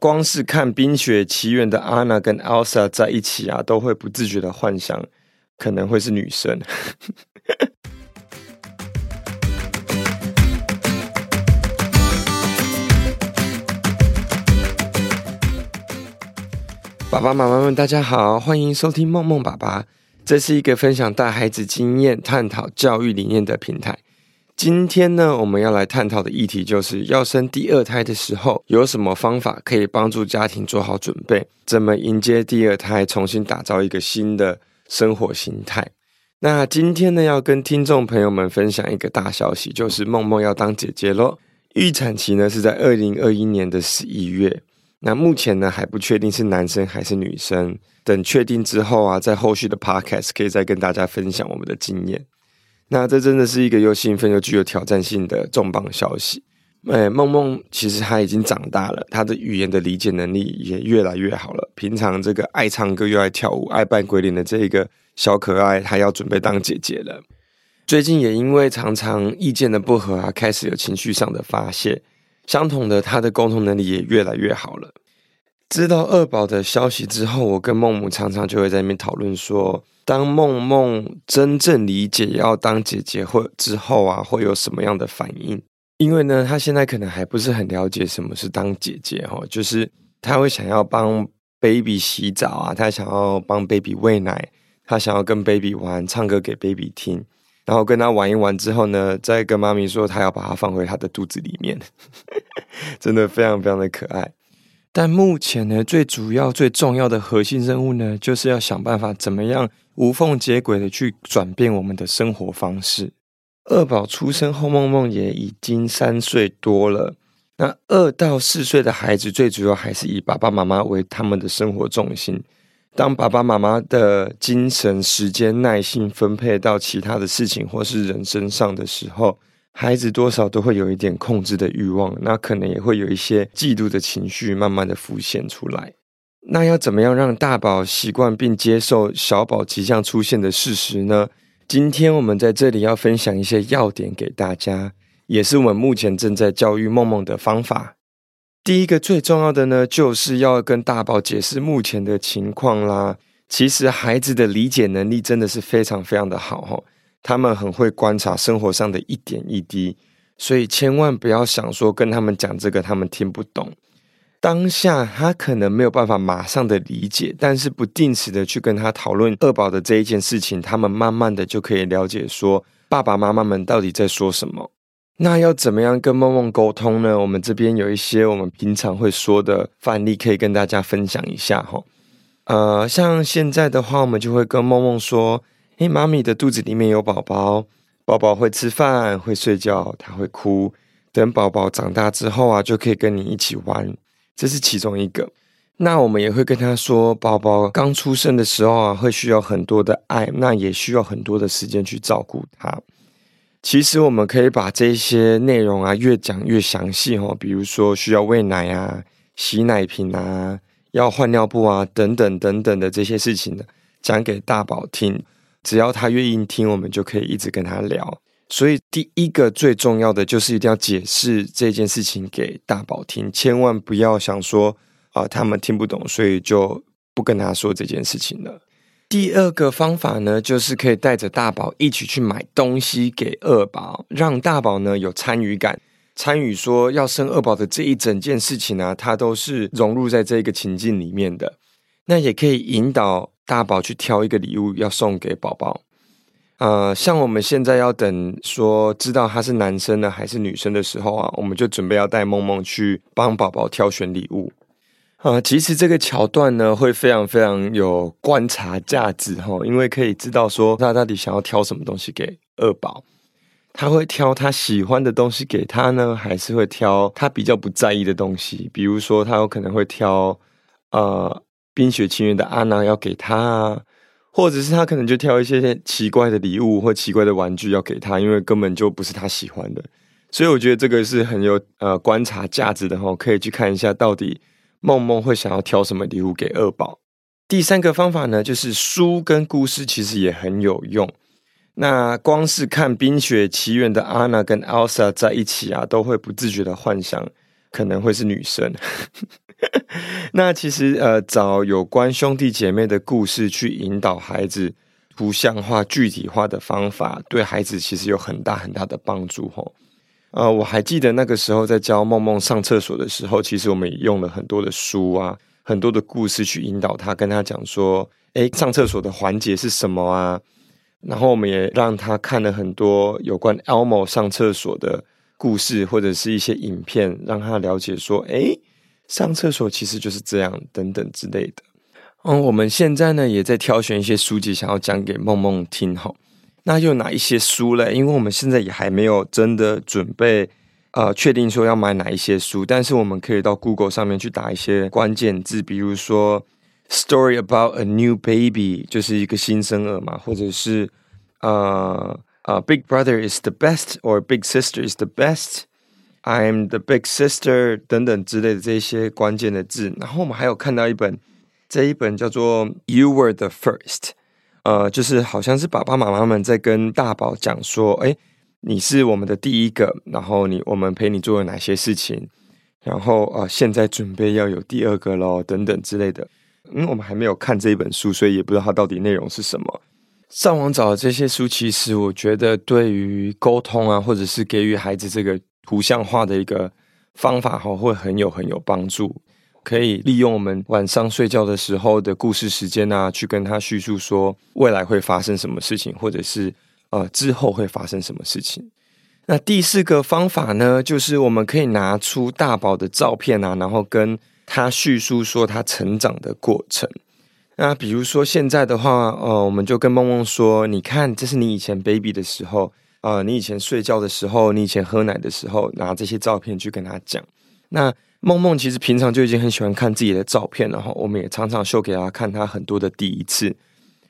光是看《冰雪奇缘》的安娜跟 Elsa 在一起啊，都会不自觉的幻想可能会是女生。爸爸妈妈们，大家好，欢迎收听梦梦爸爸。这是一个分享带孩子经验、探讨教育理念的平台。今天呢，我们要来探讨的议题就是要生第二胎的时候，有什么方法可以帮助家庭做好准备？怎么迎接第二胎，重新打造一个新的生活形态？那今天呢，要跟听众朋友们分享一个大消息，就是梦梦要当姐姐喽。预产期呢是在二零二一年的十一月，那目前呢还不确定是男生还是女生，等确定之后啊，在后续的 podcast 可以再跟大家分享我们的经验。那这真的是一个又兴奋又具有挑战性的重磅消息。哎，梦梦其实她已经长大了，她的语言的理解能力也越来越好了。平常这个爱唱歌又爱跳舞、爱扮鬼脸的这一个小可爱，她要准备当姐姐了。最近也因为常常意见的不合啊，开始有情绪上的发泄。相同的，她的沟通能力也越来越好了。知道二宝的消息之后，我跟孟母常常就会在那边讨论说，当梦梦真正理解要当姐姐或之后啊，会有什么样的反应？因为呢，她现在可能还不是很了解什么是当姐姐哈，就是她会想要帮 baby 洗澡啊，她想要帮 baby 喂奶，她想要跟 baby 玩，唱歌给 baby 听，然后跟她玩一玩之后呢，再跟妈咪说她要把她放回她的肚子里面，真的非常非常的可爱。但目前呢，最主要、最重要的核心任务呢，就是要想办法怎么样无缝接轨的去转变我们的生活方式。二宝出生后，梦梦也已经三岁多了。那二到四岁的孩子，最主要还是以爸爸妈妈为他们的生活重心。当爸爸妈妈的精神、时间、耐心分配到其他的事情或是人身上的时候，孩子多少都会有一点控制的欲望，那可能也会有一些嫉妒的情绪慢慢的浮现出来。那要怎么样让大宝习惯并接受小宝即将出现的事实呢？今天我们在这里要分享一些要点给大家，也是我们目前正在教育梦梦的方法。第一个最重要的呢，就是要跟大宝解释目前的情况啦。其实孩子的理解能力真的是非常非常的好哈。他们很会观察生活上的一点一滴，所以千万不要想说跟他们讲这个，他们听不懂。当下他可能没有办法马上的理解，但是不定时的去跟他讨论二宝的这一件事情，他们慢慢的就可以了解说爸爸妈妈们到底在说什么。那要怎么样跟梦梦沟通呢？我们这边有一些我们平常会说的范例，可以跟大家分享一下哈。呃，像现在的话，我们就会跟梦梦说。诶，妈咪的肚子里面有宝宝，宝宝会吃饭，会睡觉，他会哭。等宝宝长大之后啊，就可以跟你一起玩，这是其中一个。那我们也会跟他说，宝宝刚出生的时候啊，会需要很多的爱，那也需要很多的时间去照顾他。其实我们可以把这些内容啊，越讲越详细哦，比如说需要喂奶啊、洗奶瓶啊、要换尿布啊等等等等的这些事情呢，讲给大宝听。只要他愿意听，我们就可以一直跟他聊。所以第一个最重要的就是一定要解释这件事情给大宝听，千万不要想说啊，他们听不懂，所以就不跟他说这件事情了。第二个方法呢，就是可以带着大宝一起去买东西给二宝，让大宝呢有参与感，参与说要生二宝的这一整件事情呢，他都是融入在这个情境里面的。那也可以引导。大宝去挑一个礼物要送给宝宝，呃，像我们现在要等说知道他是男生呢还是女生的时候啊，我们就准备要带梦梦去帮宝宝挑选礼物。呃，其实这个桥段呢会非常非常有观察价值哈，因为可以知道说他到底想要挑什么东西给二宝，他会挑他喜欢的东西给他呢，还是会挑他比较不在意的东西？比如说他有可能会挑呃。冰雪奇缘的安娜要给他啊，或者是他可能就挑一些奇怪的礼物或奇怪的玩具要给他，因为根本就不是他喜欢的。所以我觉得这个是很有呃观察价值的哈，可以去看一下到底梦梦会想要挑什么礼物给二宝。第三个方法呢，就是书跟故事其实也很有用。那光是看《冰雪奇缘》的安娜跟 Elsa 在一起啊，都会不自觉的幻想可能会是女生。那其实呃，找有关兄弟姐妹的故事去引导孩子图像化、具体化的方法，对孩子其实有很大很大的帮助哦。呃，我还记得那个时候在教梦梦上厕所的时候，其实我们也用了很多的书啊，很多的故事去引导他，跟他讲说，诶，上厕所的环节是什么啊？然后我们也让他看了很多有关 Elmo 上厕所的故事，或者是一些影片，让他了解说，诶，上厕所其实就是这样，等等之类的。嗯，我们现在呢也在挑选一些书籍，想要讲给梦梦听哈。那有哪一些书嘞？因为我们现在也还没有真的准备，呃，确定说要买哪一些书。但是我们可以到 Google 上面去打一些关键字，比如说 “story about a new baby”，就是一个新生儿嘛，或者是呃呃 “big brother is the best” or “big sister is the best” I'm the big sister” 等等之类的这些关键的字。然后我们还有看到一本，这一本叫做 “You were the first”。呃，就是好像是爸爸妈妈们在跟大宝讲说，哎，你是我们的第一个，然后你我们陪你做了哪些事情，然后呃，现在准备要有第二个喽，等等之类的。嗯，我们还没有看这一本书，所以也不知道它到底内容是什么。上网找的这些书，其实我觉得对于沟通啊，或者是给予孩子这个图像化的一个方法哈，会很有很有帮助。可以利用我们晚上睡觉的时候的故事时间啊，去跟他叙述说未来会发生什么事情，或者是呃之后会发生什么事情。那第四个方法呢，就是我们可以拿出大宝的照片啊，然后跟他叙述说他成长的过程。那比如说现在的话，呃，我们就跟梦梦说，你看，这是你以前 baby 的时候，呃，你以前睡觉的时候，你以前喝奶的时候，拿这些照片去跟他讲。那梦梦其实平常就已经很喜欢看自己的照片了哈，我们也常常秀给他看他很多的第一次。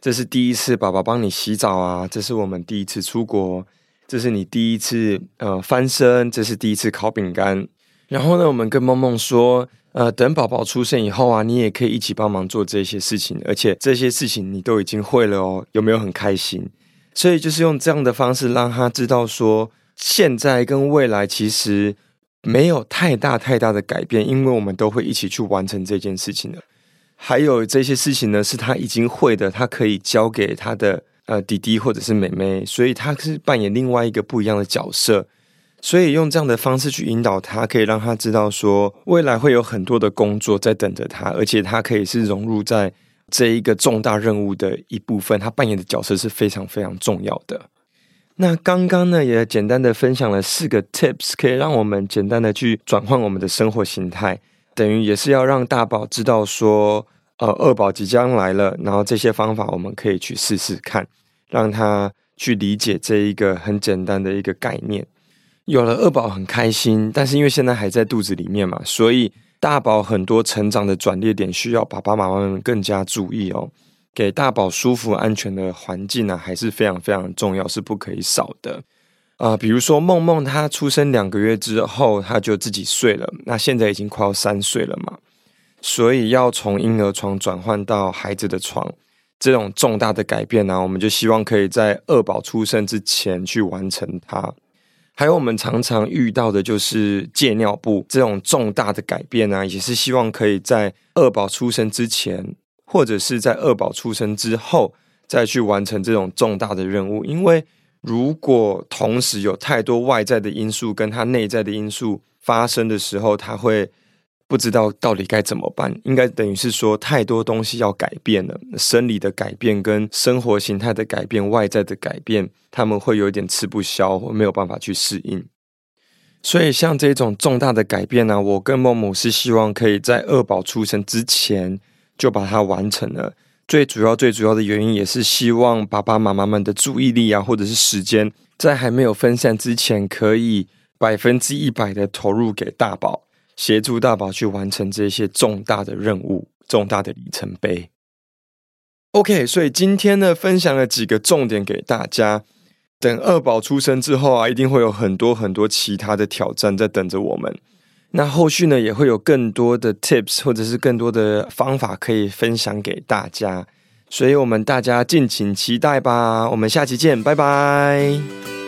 这是第一次爸爸帮你洗澡啊，这是我们第一次出国，这是你第一次呃翻身，这是第一次烤饼干。然后呢，我们跟梦梦说，呃，等宝宝出生以后啊，你也可以一起帮忙做这些事情，而且这些事情你都已经会了哦，有没有很开心？所以就是用这样的方式让他知道说，现在跟未来其实。没有太大太大的改变，因为我们都会一起去完成这件事情的。还有这些事情呢，是他已经会的，他可以交给他的呃弟弟或者是妹妹，所以他是扮演另外一个不一样的角色。所以用这样的方式去引导他，可以让他知道说，未来会有很多的工作在等着他，而且他可以是融入在这一个重大任务的一部分，他扮演的角色是非常非常重要的。那刚刚呢，也简单的分享了四个 tips，可以让我们简单的去转换我们的生活形态，等于也是要让大宝知道说，呃，二宝即将来了，然后这些方法我们可以去试试看，让他去理解这一个很简单的一个概念。有了二宝很开心，但是因为现在还在肚子里面嘛，所以大宝很多成长的转捩点需要爸爸妈妈们更加注意哦。给大宝舒服安全的环境呢、还是非常非常重要，是不可以少的。啊、比如说梦梦，她出生两个月之后，她就自己睡了。那现在已经快要三岁了嘛，所以要从婴儿床转换到孩子的床，这种重大的改变呢、我们就希望可以在二宝出生之前去完成它。还有我们常常遇到的就是戒尿布这种重大的改变、啊，也是希望可以在二宝出生之前。或者是在二宝出生之后再去完成这种重大的任务，因为如果同时有太多外在的因素跟他内在的因素发生的时候，他会不知道到底该怎么办。应该等于是说太多东西要改变了，生理的改变跟生活形态的改变、外在的改变，他们会有点吃不消，或没有办法去适应。所以像这种重大的改变呢、我跟孟母是希望可以在二宝出生之前。就把它完成了。最主要、最主要的原因也是希望爸爸妈妈们的注意力啊，或者是时间，在还没有分散之前，可以百分之一百的投入给大宝，协助大宝去完成这些重大的任务、重大的里程碑。OK，所以今天呢，分享了几个重点给大家。等二宝出生之后啊，一定会有很多很多其他的挑战在等着我们。那后续呢，也会有更多的 tips 或者是更多的方法可以分享给大家，所以我们大家敬请期待吧。我们下期见，拜拜。